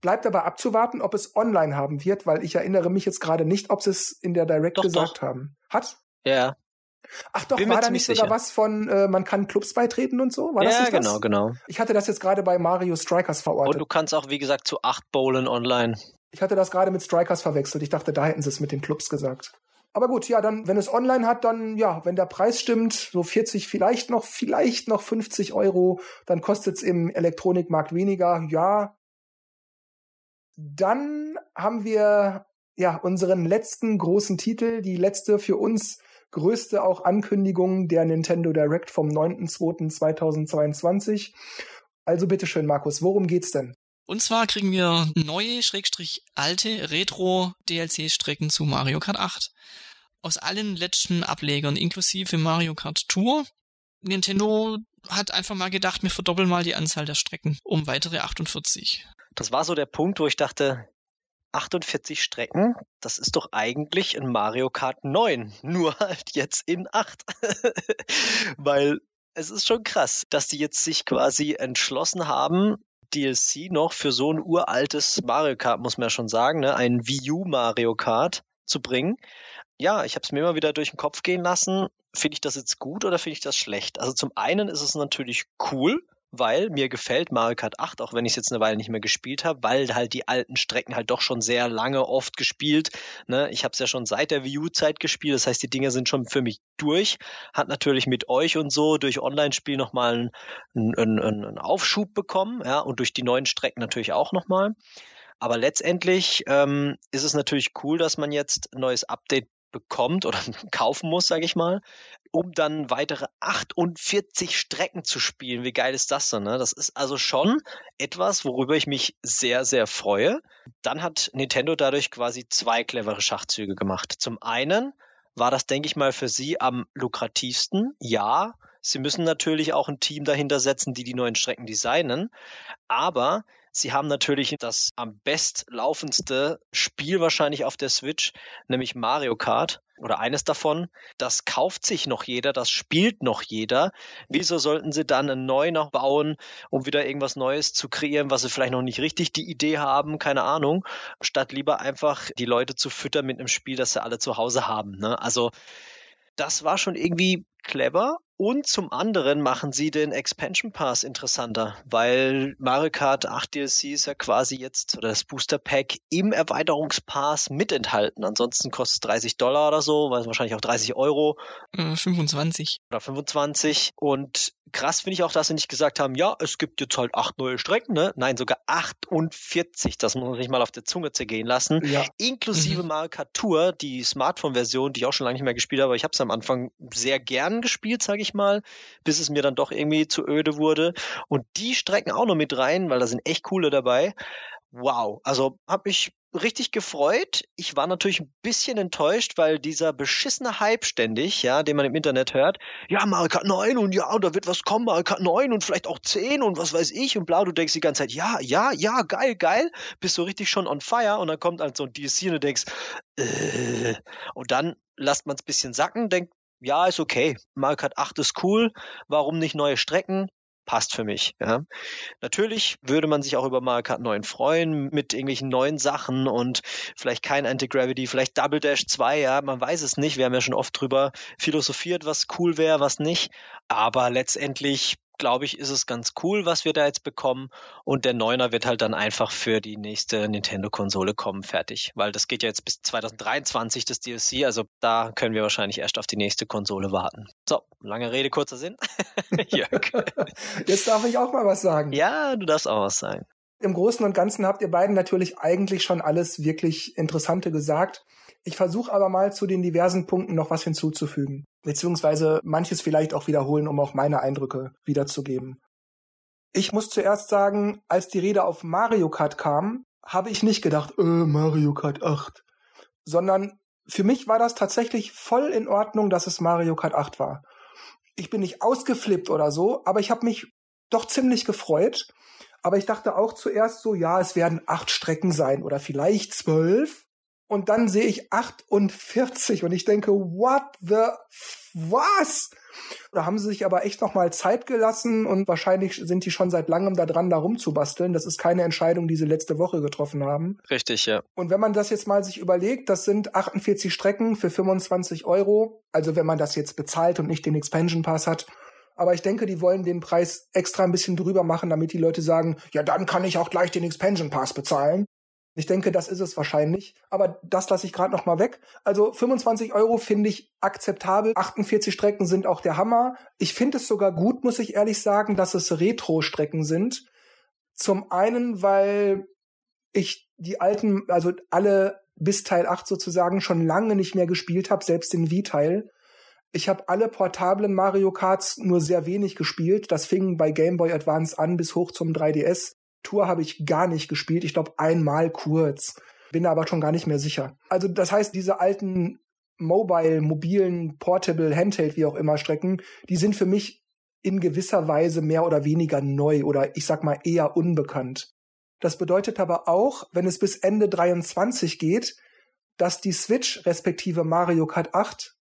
Bleibt aber abzuwarten, ob es online haben wird, weil ich erinnere mich jetzt gerade nicht, ob sie es in der Direct doch, gesagt doch. haben. Hat? Ja. Ach doch, Bin war da nicht sogar sicher. was von, äh, man kann Clubs beitreten und so? War ja, das genau, das? genau. Ich hatte das jetzt gerade bei Mario Strikers verortet. Und du kannst auch, wie gesagt, zu acht bowlen online. Ich hatte das gerade mit Strikers verwechselt. Ich dachte, da hätten sie es mit den Clubs gesagt. Aber gut, ja, dann, wenn es online hat, dann, ja, wenn der Preis stimmt, so 40, vielleicht noch, vielleicht noch 50 Euro, dann kostet es im Elektronikmarkt weniger, ja. Dann haben wir, ja, unseren letzten großen Titel, die letzte für uns größte auch Ankündigung der Nintendo Direct vom 9.2.2022. Also bitteschön, Markus, worum geht's denn? Und zwar kriegen wir neue, schrägstrich alte Retro-DLC-Strecken zu Mario Kart 8. Aus allen letzten Ablegern, inklusive Mario Kart Tour. Nintendo hat einfach mal gedacht, wir verdoppeln mal die Anzahl der Strecken um weitere 48. Das war so der Punkt, wo ich dachte, 48 Strecken, das ist doch eigentlich ein Mario Kart 9, nur halt jetzt in 8. Weil es ist schon krass, dass die jetzt sich quasi entschlossen haben, DLC noch für so ein uraltes Mario Kart, muss man ja schon sagen, ne? ein Wii U Mario Kart zu bringen. Ja, ich habe es mir immer wieder durch den Kopf gehen lassen. Finde ich das jetzt gut oder finde ich das schlecht? Also zum einen ist es natürlich cool, weil mir gefällt Mario Kart 8, auch wenn ich es jetzt eine Weile nicht mehr gespielt habe, weil halt die alten Strecken halt doch schon sehr lange oft gespielt. Ne? Ich habe es ja schon seit der Wii U-Zeit gespielt, das heißt, die Dinge sind schon für mich durch. Hat natürlich mit euch und so durch Online-Spiel nochmal einen, einen, einen Aufschub bekommen, ja, und durch die neuen Strecken natürlich auch nochmal. Aber letztendlich ähm, ist es natürlich cool, dass man jetzt ein neues Update bekommt oder kaufen muss, sage ich mal, um dann weitere 48 Strecken zu spielen. Wie geil ist das denn? Ne? Das ist also schon etwas, worüber ich mich sehr, sehr freue. Dann hat Nintendo dadurch quasi zwei clevere Schachzüge gemacht. Zum einen war das, denke ich mal, für sie am lukrativsten. Ja, sie müssen natürlich auch ein Team dahinter setzen, die die neuen Strecken designen. Aber Sie haben natürlich das am bestlaufendste Spiel wahrscheinlich auf der Switch, nämlich Mario Kart oder eines davon. Das kauft sich noch jeder, das spielt noch jeder. Wieso sollten sie dann ein neu noch bauen, um wieder irgendwas Neues zu kreieren, was sie vielleicht noch nicht richtig die Idee haben, keine Ahnung, statt lieber einfach die Leute zu füttern mit einem Spiel, das sie alle zu Hause haben. Ne? Also das war schon irgendwie clever. Und zum anderen machen sie den Expansion Pass interessanter, weil Mario Kart 8 DLC ist ja quasi jetzt, oder das Booster Pack im Erweiterungspass mit enthalten. Ansonsten kostet es 30 Dollar oder so, weil es wahrscheinlich auch 30 Euro. 25. Oder 25. Und krass finde ich auch, dass sie nicht gesagt haben, ja, es gibt jetzt halt acht neue Strecken, ne? Nein, sogar 48. Das muss man sich mal auf der Zunge zergehen lassen. Ja. Inklusive mhm. Mario Kart Tour, die Smartphone-Version, die ich auch schon lange nicht mehr gespielt habe, aber ich habe es am Anfang sehr gern gespielt, sage ich mal, bis es mir dann doch irgendwie zu öde wurde. Und die Strecken auch noch mit rein, weil da sind echt coole dabei. Wow, also habe ich richtig gefreut. Ich war natürlich ein bisschen enttäuscht, weil dieser beschissene Hype ständig, ja, den man im Internet hört, ja, Mario Kart 9 und ja, da wird was kommen, Mario Kart 9 und vielleicht auch 10 und was weiß ich und bla, du denkst die ganze Zeit, ja, ja, ja, geil, geil, bist so richtig schon on fire und dann kommt halt so ein DLC und du denkst, äh, und dann lasst man es bisschen sacken, denkt, ja, ist okay. Mario Kart 8 ist cool. Warum nicht neue Strecken? Passt für mich. Ja. Natürlich würde man sich auch über Mario Kart 9 freuen mit irgendwelchen neuen Sachen und vielleicht kein Anti-Gravity, vielleicht Double Dash 2, ja, man weiß es nicht. Wir haben ja schon oft drüber philosophiert, was cool wäre, was nicht. Aber letztendlich glaube ich, ist es ganz cool, was wir da jetzt bekommen. Und der Neuner wird halt dann einfach für die nächste Nintendo-Konsole kommen, fertig. Weil das geht ja jetzt bis 2023, das DLC. Also da können wir wahrscheinlich erst auf die nächste Konsole warten. So, lange Rede, kurzer Sinn. Jörg. Jetzt darf ich auch mal was sagen. Ja, du darfst auch was sagen. Im Großen und Ganzen habt ihr beiden natürlich eigentlich schon alles wirklich Interessante gesagt. Ich versuche aber mal zu den diversen Punkten noch was hinzuzufügen, beziehungsweise manches vielleicht auch wiederholen, um auch meine Eindrücke wiederzugeben. Ich muss zuerst sagen, als die Rede auf Mario Kart kam, habe ich nicht gedacht, äh, Mario Kart 8, sondern für mich war das tatsächlich voll in Ordnung, dass es Mario Kart 8 war. Ich bin nicht ausgeflippt oder so, aber ich habe mich doch ziemlich gefreut. Aber ich dachte auch zuerst so, ja, es werden acht Strecken sein oder vielleicht zwölf. Und dann sehe ich 48 und ich denke, what the, was? Da haben sie sich aber echt noch mal Zeit gelassen und wahrscheinlich sind die schon seit langem da dran, da rumzubasteln. Das ist keine Entscheidung, die sie letzte Woche getroffen haben. Richtig, ja. Und wenn man das jetzt mal sich überlegt, das sind 48 Strecken für 25 Euro. Also wenn man das jetzt bezahlt und nicht den Expansion Pass hat, aber ich denke, die wollen den Preis extra ein bisschen drüber machen, damit die Leute sagen, ja, dann kann ich auch gleich den Expansion Pass bezahlen. Ich denke, das ist es wahrscheinlich. Aber das lasse ich gerade noch mal weg. Also 25 Euro finde ich akzeptabel. 48 Strecken sind auch der Hammer. Ich finde es sogar gut, muss ich ehrlich sagen, dass es Retro-Strecken sind. Zum einen, weil ich die alten, also alle bis Teil 8 sozusagen schon lange nicht mehr gespielt habe, selbst den Wii-Teil. Ich habe alle portablen Mario Karts nur sehr wenig gespielt. Das fing bei Game Boy Advance an bis hoch zum 3DS. Tour habe ich gar nicht gespielt. Ich glaube einmal kurz. Bin aber schon gar nicht mehr sicher. Also das heißt, diese alten Mobile, mobilen, Portable, Handheld, wie auch immer Strecken, die sind für mich in gewisser Weise mehr oder weniger neu oder ich sag mal eher unbekannt. Das bedeutet aber auch, wenn es bis Ende 23 geht, dass die Switch respektive Mario Kart 8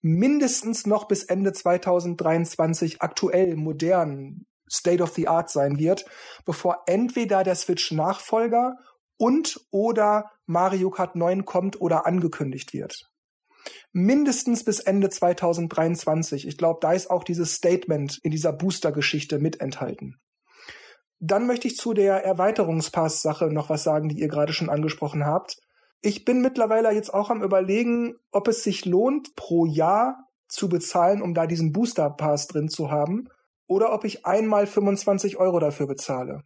mindestens noch bis Ende 2023 aktuell, modern, State of the Art sein wird, bevor entweder der Switch-Nachfolger und oder Mario Kart 9 kommt oder angekündigt wird. Mindestens bis Ende 2023. Ich glaube, da ist auch dieses Statement in dieser Booster-Geschichte mit enthalten. Dann möchte ich zu der Erweiterungspass-Sache noch was sagen, die ihr gerade schon angesprochen habt. Ich bin mittlerweile jetzt auch am überlegen, ob es sich lohnt, pro Jahr zu bezahlen, um da diesen Booster Pass drin zu haben, oder ob ich einmal 25 Euro dafür bezahle.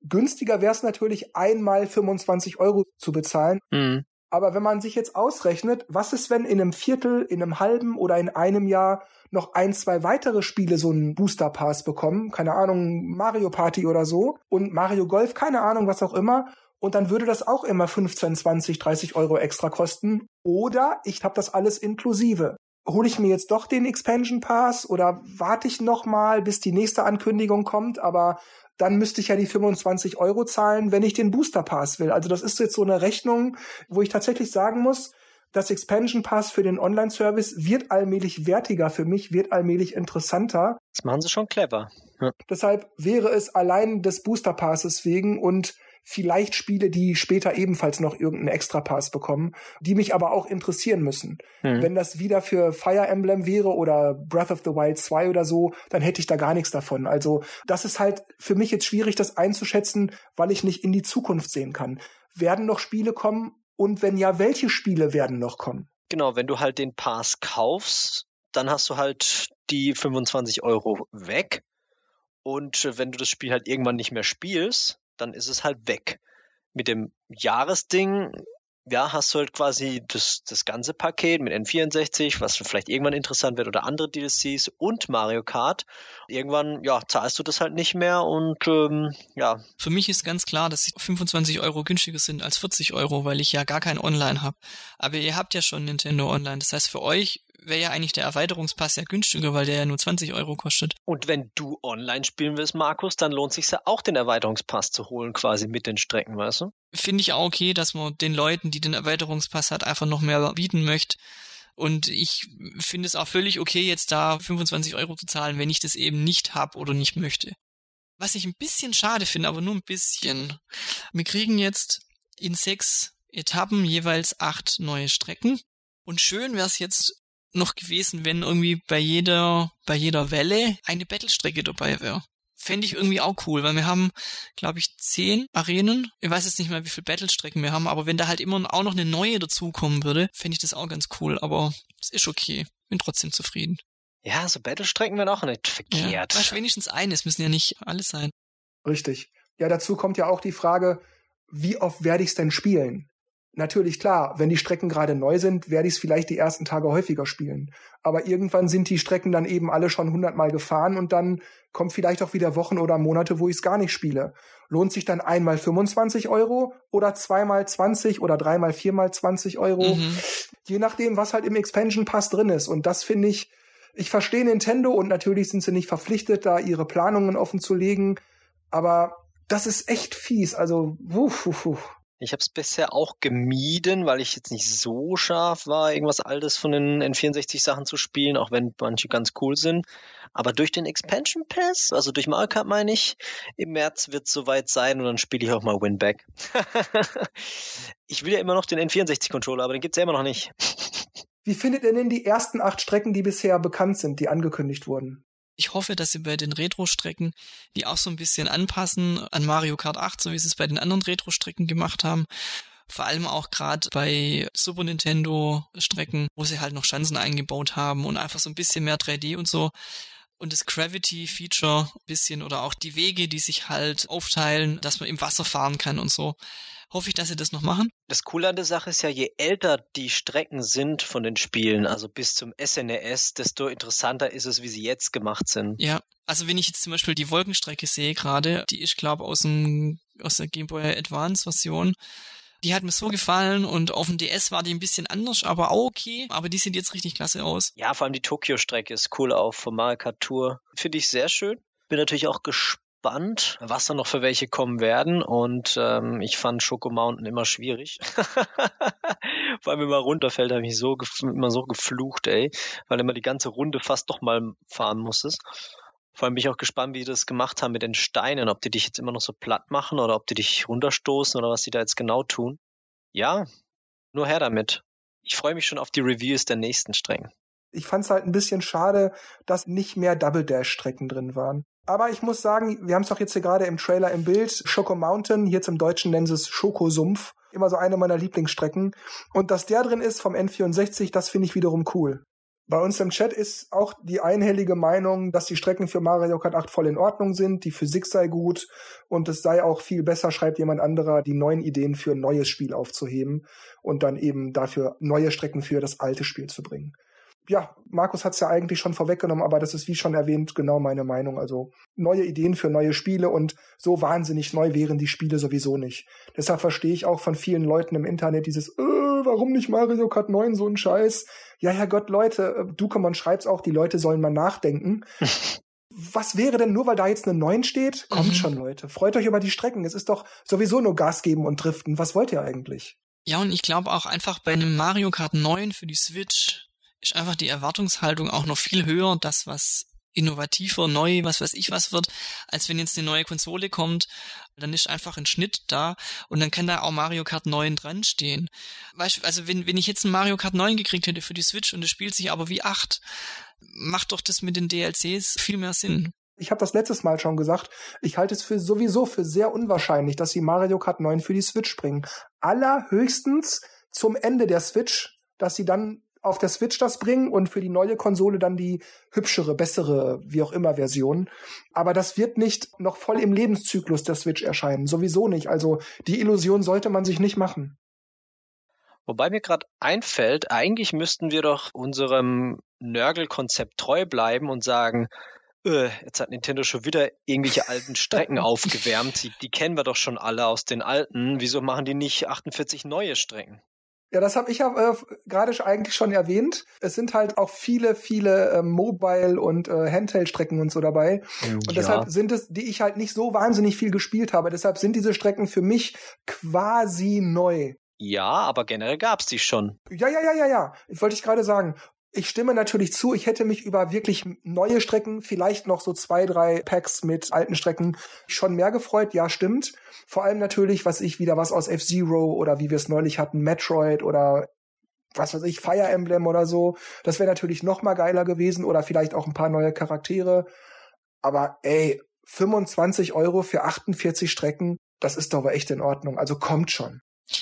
Günstiger wäre es natürlich, einmal 25 Euro zu bezahlen. Mhm. Aber wenn man sich jetzt ausrechnet, was ist, wenn in einem Viertel, in einem halben oder in einem Jahr noch ein, zwei weitere Spiele so einen Booster Pass bekommen, keine Ahnung, Mario Party oder so und Mario Golf, keine Ahnung, was auch immer, und dann würde das auch immer 15, 20, 30 Euro extra kosten. Oder ich habe das alles inklusive. Hole ich mir jetzt doch den Expansion Pass oder warte ich noch mal, bis die nächste Ankündigung kommt, aber dann müsste ich ja die 25 Euro zahlen, wenn ich den Booster Pass will. Also das ist jetzt so eine Rechnung, wo ich tatsächlich sagen muss, das Expansion Pass für den Online-Service wird allmählich wertiger für mich, wird allmählich interessanter. Das machen sie schon clever. Ja. Deshalb wäre es allein des Booster Passes wegen und vielleicht Spiele, die später ebenfalls noch irgendeinen Extra-Pass bekommen, die mich aber auch interessieren müssen. Mhm. Wenn das wieder für Fire Emblem wäre oder Breath of the Wild 2 oder so, dann hätte ich da gar nichts davon. Also das ist halt für mich jetzt schwierig, das einzuschätzen, weil ich nicht in die Zukunft sehen kann. Werden noch Spiele kommen? Und wenn ja, welche Spiele werden noch kommen? Genau, wenn du halt den Pass kaufst, dann hast du halt die 25 Euro weg. Und wenn du das Spiel halt irgendwann nicht mehr spielst, dann ist es halt weg. Mit dem Jahresding, ja, hast du halt quasi das, das ganze Paket mit N64, was vielleicht irgendwann interessant wird oder andere DLCs und Mario Kart. Irgendwann, ja, zahlst du das halt nicht mehr und ähm, ja. Für mich ist ganz klar, dass 25 Euro günstiger sind als 40 Euro, weil ich ja gar kein Online habe. Aber ihr habt ja schon Nintendo Online. Das heißt, für euch wäre ja eigentlich der Erweiterungspass ja günstiger, weil der ja nur 20 Euro kostet. Und wenn du online spielen willst, Markus, dann lohnt sich ja auch den Erweiterungspass zu holen, quasi mit den Strecken, weißt du? Finde ich auch okay, dass man den Leuten, die den Erweiterungspass hat, einfach noch mehr bieten möchte. Und ich finde es auch völlig okay, jetzt da 25 Euro zu zahlen, wenn ich das eben nicht hab oder nicht möchte. Was ich ein bisschen schade finde, aber nur ein bisschen. Wir kriegen jetzt in sechs Etappen jeweils acht neue Strecken. Und schön wäre es jetzt noch gewesen, wenn irgendwie bei jeder, bei jeder Welle eine Battlestrecke dabei wäre. Fände ich irgendwie auch cool, weil wir haben, glaube ich, zehn Arenen. Ich weiß jetzt nicht mehr, wie viele Battlestrecken wir haben, aber wenn da halt immer auch noch eine neue dazukommen würde, fände ich das auch ganz cool. Aber es ist okay. Bin trotzdem zufrieden. Ja, so Battlestrecken wären auch nicht verkehrt. Ja, wenigstens eines, müssen ja nicht alles sein. Richtig. Ja, dazu kommt ja auch die Frage, wie oft werde ich es denn spielen? Natürlich klar, wenn die Strecken gerade neu sind, werde ich es vielleicht die ersten Tage häufiger spielen. Aber irgendwann sind die Strecken dann eben alle schon hundertmal gefahren und dann kommt vielleicht auch wieder Wochen oder Monate, wo ich es gar nicht spiele. Lohnt sich dann einmal 25 Euro oder zweimal 20 oder dreimal viermal 20 Euro? Mhm. Je nachdem, was halt im Expansion Pass drin ist. Und das finde ich, Ich verstehe Nintendo und natürlich sind sie nicht verpflichtet, da ihre Planungen offen zu legen, aber das ist echt fies. Also, wuh, wuh, wuh. Ich habe es bisher auch gemieden, weil ich jetzt nicht so scharf war, irgendwas Altes von den N64-Sachen zu spielen, auch wenn manche ganz cool sind. Aber durch den Expansion Pass, also durch Mario Kart meine ich, im März wird es soweit sein und dann spiele ich auch mal Winback. ich will ja immer noch den N64-Controller, aber den gibt's ja immer noch nicht. Wie findet ihr denn die ersten acht Strecken, die bisher bekannt sind, die angekündigt wurden? Ich hoffe, dass sie bei den Retro-Strecken die auch so ein bisschen anpassen an Mario Kart 8, so wie sie es bei den anderen Retro-Strecken gemacht haben. Vor allem auch gerade bei Super Nintendo Strecken, wo sie halt noch Chancen eingebaut haben und einfach so ein bisschen mehr 3D und so. Und das Gravity-Feature ein bisschen oder auch die Wege, die sich halt aufteilen, dass man im Wasser fahren kann und so hoffe ich, dass sie das noch machen. Das Coole an der Sache ist ja, je älter die Strecken sind von den Spielen, also bis zum SNES, e desto interessanter ist es, wie sie jetzt gemacht sind. Ja, also wenn ich jetzt zum Beispiel die Wolkenstrecke sehe gerade, die ich glaube aus dem aus der Game Boy Advance Version, die hat mir so gefallen und auf dem DS war die ein bisschen anders, aber auch okay. Aber die sieht jetzt richtig klasse aus. Ja, vor allem die Tokio-Strecke ist cool auch vom Mario Kart Tour. Finde ich sehr schön. Bin natürlich auch gespannt gespannt, was da noch für welche kommen werden. Und ähm, ich fand Schoko Mountain immer schwierig. Allem, wenn man runterfällt, habe ich so immer so geflucht, ey, weil immer die ganze Runde fast doch mal fahren musstest. Vor allem bin ich auch gespannt, wie die das gemacht haben mit den Steinen, ob die dich jetzt immer noch so platt machen oder ob die dich runterstoßen oder was die da jetzt genau tun. Ja, nur her damit. Ich freue mich schon auf die Reviews der nächsten Strängen. Ich fand es halt ein bisschen schade, dass nicht mehr Double Dash Strecken drin waren. Aber ich muss sagen, wir haben es doch jetzt hier gerade im Trailer im Bild. Schoko Mountain, hier zum Deutschen nennen sie es Schokosumpf. Immer so eine meiner Lieblingsstrecken. Und dass der drin ist vom N64, das finde ich wiederum cool. Bei uns im Chat ist auch die einhellige Meinung, dass die Strecken für Mario Kart 8 voll in Ordnung sind, die Physik sei gut und es sei auch viel besser, schreibt jemand anderer, die neuen Ideen für ein neues Spiel aufzuheben und dann eben dafür neue Strecken für das alte Spiel zu bringen ja, Markus hat es ja eigentlich schon vorweggenommen, aber das ist wie schon erwähnt genau meine Meinung. Also neue Ideen für neue Spiele und so wahnsinnig neu wären die Spiele sowieso nicht. Deshalb verstehe ich auch von vielen Leuten im Internet dieses, äh, warum nicht Mario Kart 9 so ein Scheiß? Ja, Herrgott, Leute, äh, Dukamon schreibt's auch, die Leute sollen mal nachdenken. Was wäre denn nur, weil da jetzt eine 9 steht? Kommt mhm. schon, Leute. Freut euch über die Strecken. Es ist doch sowieso nur Gas geben und driften. Was wollt ihr eigentlich? Ja, und ich glaube auch einfach bei einem Mario Kart 9 für die Switch ist einfach die Erwartungshaltung auch noch viel höher, das was innovativer, neu, was weiß ich was wird, als wenn jetzt eine neue Konsole kommt, dann ist einfach ein Schnitt da und dann kann da auch Mario Kart 9 dran stehen. Also wenn, wenn ich jetzt ein Mario Kart 9 gekriegt hätte für die Switch und es spielt sich aber wie 8, macht doch das mit den DLCs viel mehr Sinn. Ich habe das letztes Mal schon gesagt, ich halte es für sowieso für sehr unwahrscheinlich, dass sie Mario Kart 9 für die Switch bringen. Allerhöchstens zum Ende der Switch, dass sie dann auf der Switch das bringen und für die neue Konsole dann die hübschere, bessere, wie auch immer Version. Aber das wird nicht noch voll im Lebenszyklus der Switch erscheinen. Sowieso nicht. Also die Illusion sollte man sich nicht machen. Wobei mir gerade einfällt, eigentlich müssten wir doch unserem Nörgel-Konzept treu bleiben und sagen, öh, jetzt hat Nintendo schon wieder irgendwelche alten Strecken aufgewärmt. Die, die kennen wir doch schon alle aus den alten. Wieso machen die nicht 48 neue Strecken? Ja, das habe ich ja äh, gerade eigentlich schon erwähnt. Es sind halt auch viele, viele äh, Mobile- und äh, Handheld-Strecken und so dabei. Ja. Und deshalb sind es, die ich halt nicht so wahnsinnig viel gespielt habe. Deshalb sind diese Strecken für mich quasi neu. Ja, aber generell gab's die schon. Ja, ja, ja, ja, ja. Ich wollte ich gerade sagen. Ich stimme natürlich zu, ich hätte mich über wirklich neue Strecken, vielleicht noch so zwei, drei Packs mit alten Strecken schon mehr gefreut. Ja, stimmt. Vor allem natürlich, was ich wieder was aus F-Zero oder wie wir es neulich hatten, Metroid oder was weiß ich, Fire Emblem oder so. Das wäre natürlich noch mal geiler gewesen oder vielleicht auch ein paar neue Charaktere. Aber ey, 25 Euro für 48 Strecken, das ist doch echt in Ordnung. Also kommt schon.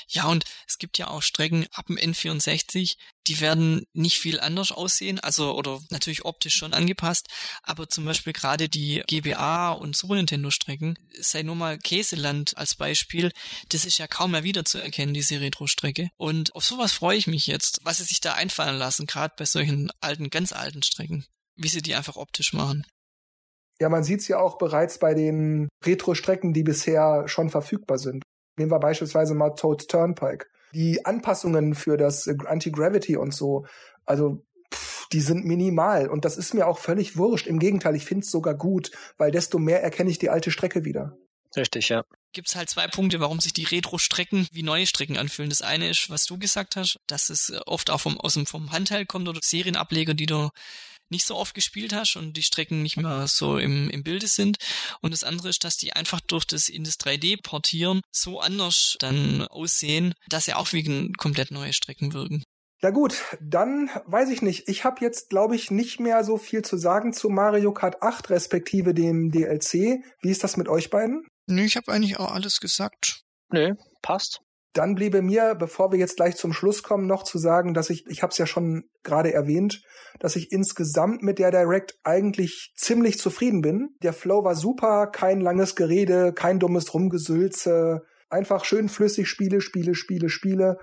Ja, und es gibt ja auch Strecken ab dem N64, die werden nicht viel anders aussehen, also oder natürlich optisch schon angepasst, aber zum Beispiel gerade die GBA und Super Nintendo Strecken, sei nur mal Käseland als Beispiel, das ist ja kaum mehr wiederzuerkennen, diese Retro-Strecke. Und auf sowas freue ich mich jetzt, was sie sich da einfallen lassen, gerade bei solchen alten, ganz alten Strecken, wie sie die einfach optisch machen. Ja, man sieht's ja auch bereits bei den Retro-Strecken, die bisher schon verfügbar sind. Nehmen wir beispielsweise mal Toad Turnpike. Die Anpassungen für das Anti-Gravity und so, also pff, die sind minimal und das ist mir auch völlig wurscht. Im Gegenteil, ich finde es sogar gut, weil desto mehr erkenne ich die alte Strecke wieder. Richtig, ja. Gibt's halt zwei Punkte, warum sich die Retro-Strecken wie neue Strecken anfühlen. Das eine ist, was du gesagt hast, dass es oft auch vom, aus dem, vom Handheld kommt oder Serienableger, die du nicht so oft gespielt hast und die Strecken nicht mehr so im, im Bilde sind. Und das andere ist, dass die einfach durch das in das 3D-Portieren so anders dann aussehen, dass sie auch wie komplett neue Strecken wirken. Ja gut, dann weiß ich nicht. Ich habe jetzt, glaube ich, nicht mehr so viel zu sagen zu Mario Kart 8 respektive dem DLC. Wie ist das mit euch beiden? Nö, ich habe eigentlich auch alles gesagt. Nö, passt. Dann bliebe mir, bevor wir jetzt gleich zum Schluss kommen, noch zu sagen, dass ich, ich habe es ja schon gerade erwähnt, dass ich insgesamt mit der Direct eigentlich ziemlich zufrieden bin. Der Flow war super, kein langes Gerede, kein dummes Rumgesülze, einfach schön flüssig Spiele, Spiele, Spiele, Spiele.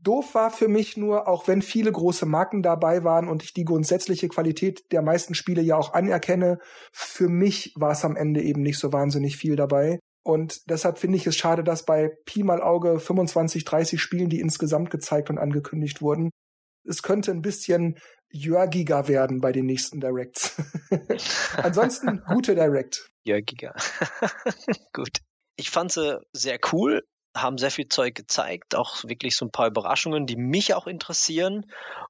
Doof war für mich nur, auch wenn viele große Marken dabei waren und ich die grundsätzliche Qualität der meisten Spiele ja auch anerkenne, für mich war es am Ende eben nicht so wahnsinnig viel dabei. Und deshalb finde ich es schade, dass bei Pi mal Auge 25, 30 Spielen, die insgesamt gezeigt und angekündigt wurden, es könnte ein bisschen jörgiger werden bei den nächsten Directs. Ansonsten gute Direct. Jörgiger. Gut. Ich fand sie sehr cool haben sehr viel Zeug gezeigt, auch wirklich so ein paar Überraschungen, die mich auch interessieren.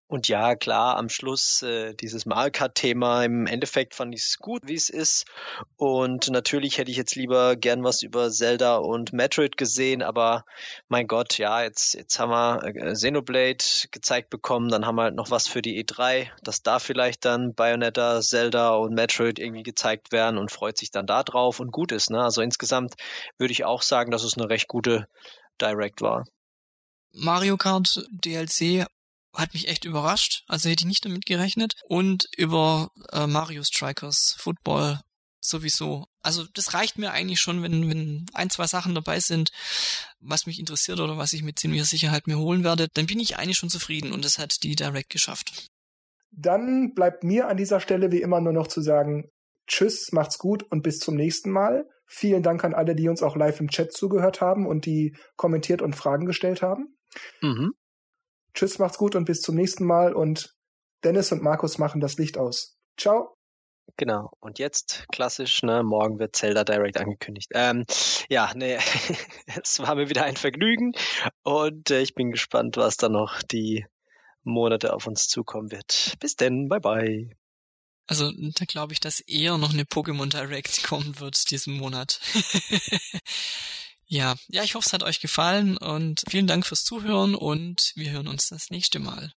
Und ja, klar, am Schluss äh, dieses Mario-Kart-Thema, im Endeffekt fand ich es gut, wie es ist. Und natürlich hätte ich jetzt lieber gern was über Zelda und Metroid gesehen, aber mein Gott, ja, jetzt, jetzt haben wir äh, Xenoblade gezeigt bekommen, dann haben wir halt noch was für die E3, dass da vielleicht dann Bayonetta, Zelda und Metroid irgendwie gezeigt werden und freut sich dann da drauf und gut ist. Ne? Also insgesamt würde ich auch sagen, dass es eine recht gute Direct war. Mario Kart DLC hat mich echt überrascht, also hätte ich nicht damit gerechnet. Und über äh, Mario Strikers Football sowieso. Also das reicht mir eigentlich schon, wenn, wenn ein, zwei Sachen dabei sind, was mich interessiert oder was ich mit ziemlicher Sicherheit mir holen werde, dann bin ich eigentlich schon zufrieden und das hat die Direct geschafft. Dann bleibt mir an dieser Stelle wie immer nur noch zu sagen, tschüss, macht's gut und bis zum nächsten Mal. Vielen Dank an alle, die uns auch live im Chat zugehört haben und die kommentiert und Fragen gestellt haben. Mhm. Tschüss, macht's gut und bis zum nächsten Mal. Und Dennis und Markus machen das Licht aus. Ciao. Genau. Und jetzt klassisch, ne, morgen wird Zelda Direct angekündigt. Ähm, ja, ne, es war mir wieder ein Vergnügen und äh, ich bin gespannt, was da noch die Monate auf uns zukommen wird. Bis denn, bye bye. Also da glaube ich, dass eher noch eine Pokémon Direct kommen wird diesen Monat. ja, ja, ich hoffe, es hat euch gefallen und vielen Dank fürs Zuhören und wir hören uns das nächste Mal.